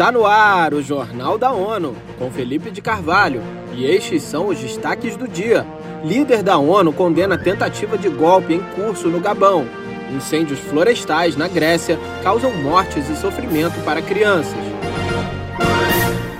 Está no ar o Jornal da ONU, com Felipe de Carvalho, e estes são os destaques do dia. Líder da ONU condena tentativa de golpe em curso no Gabão. Incêndios florestais na Grécia causam mortes e sofrimento para crianças.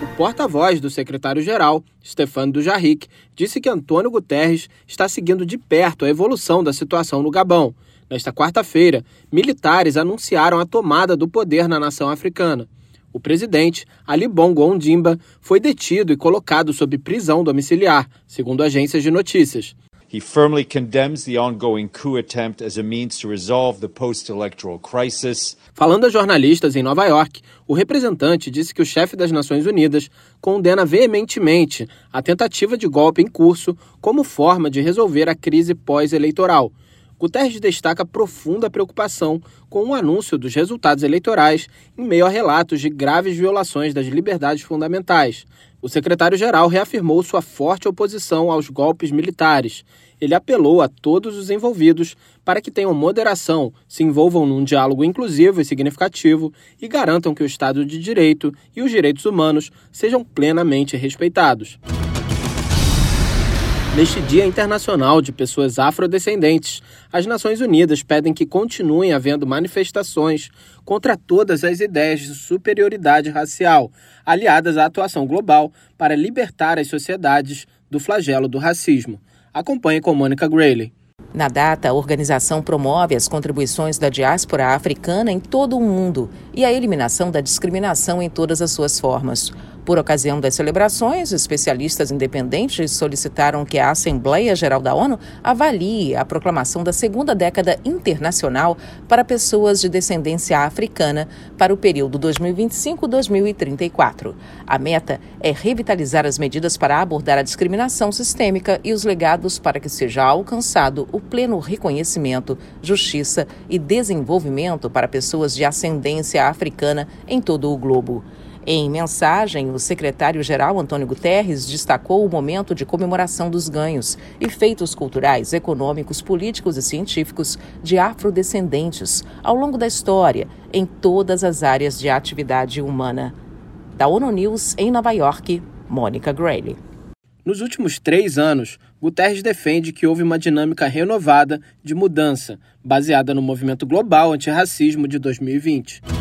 O porta-voz do secretário-geral, Stefano Dujarric, disse que Antônio Guterres está seguindo de perto a evolução da situação no Gabão. Nesta quarta-feira, militares anunciaram a tomada do poder na nação africana. O presidente, Ali Bongo Ondimba, foi detido e colocado sob prisão domiciliar, segundo agências de notícias. He firmly condemns the ongoing coup attempt as a means to resolve the post-electoral crisis. Falando a jornalistas em Nova York, o representante disse que o chefe das Nações Unidas condena veementemente a tentativa de golpe em curso como forma de resolver a crise pós-eleitoral Guterres destaca profunda preocupação com o anúncio dos resultados eleitorais em meio a relatos de graves violações das liberdades fundamentais. O secretário-geral reafirmou sua forte oposição aos golpes militares. Ele apelou a todos os envolvidos para que tenham moderação, se envolvam num diálogo inclusivo e significativo e garantam que o Estado de Direito e os direitos humanos sejam plenamente respeitados. Neste Dia Internacional de Pessoas Afrodescendentes, as Nações Unidas pedem que continuem havendo manifestações contra todas as ideias de superioridade racial, aliadas à atuação global para libertar as sociedades do flagelo do racismo. Acompanhe com Mônica Grayley. Na data, a organização promove as contribuições da diáspora africana em todo o mundo e a eliminação da discriminação em todas as suas formas. Por ocasião das celebrações, especialistas independentes solicitaram que a Assembleia Geral da ONU avalie a proclamação da segunda década internacional para pessoas de descendência africana para o período 2025-2034. A meta é revitalizar as medidas para abordar a discriminação sistêmica e os legados para que seja alcançado o pleno reconhecimento, justiça e desenvolvimento para pessoas de ascendência africana em todo o globo. Em mensagem, o secretário-geral Antônio Guterres destacou o momento de comemoração dos ganhos e feitos culturais, econômicos, políticos e científicos de afrodescendentes ao longo da história, em todas as áreas de atividade humana. Da ONU News, em Nova York, Mônica Grayley. Nos últimos três anos, Guterres defende que houve uma dinâmica renovada de mudança, baseada no movimento global antirracismo de 2020.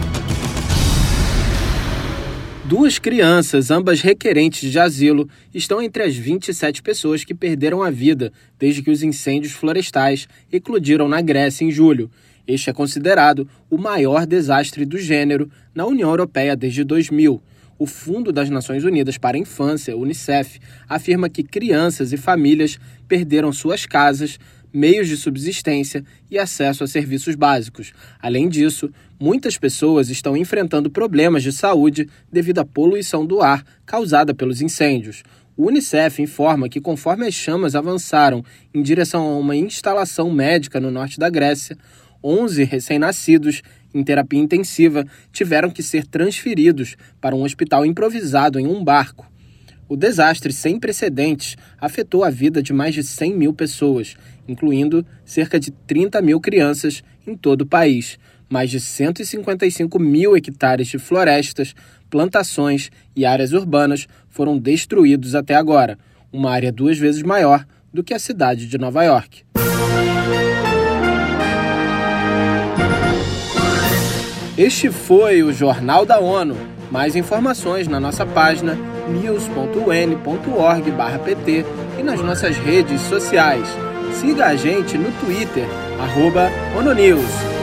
Duas crianças, ambas requerentes de asilo, estão entre as 27 pessoas que perderam a vida desde que os incêndios florestais eclodiram na Grécia em julho. Este é considerado o maior desastre do gênero na União Europeia desde 2000. O Fundo das Nações Unidas para a Infância, UNICEF, afirma que crianças e famílias perderam suas casas, meios de subsistência e acesso a serviços básicos. Além disso, muitas pessoas estão enfrentando problemas de saúde devido à poluição do ar causada pelos incêndios. O Unicef informa que, conforme as chamas avançaram em direção a uma instalação médica no norte da Grécia, 11 recém-nascidos em terapia intensiva tiveram que ser transferidos para um hospital improvisado em um barco. O desastre sem precedentes afetou a vida de mais de 100 mil pessoas, incluindo cerca de 30 mil crianças em todo o país. Mais de 155 mil hectares de florestas, plantações e áreas urbanas foram destruídos até agora, uma área duas vezes maior do que a cidade de Nova York. Este foi o Jornal da ONU. Mais informações na nossa página news.un.org/pt e nas nossas redes sociais. Siga a gente no Twitter, ONONews.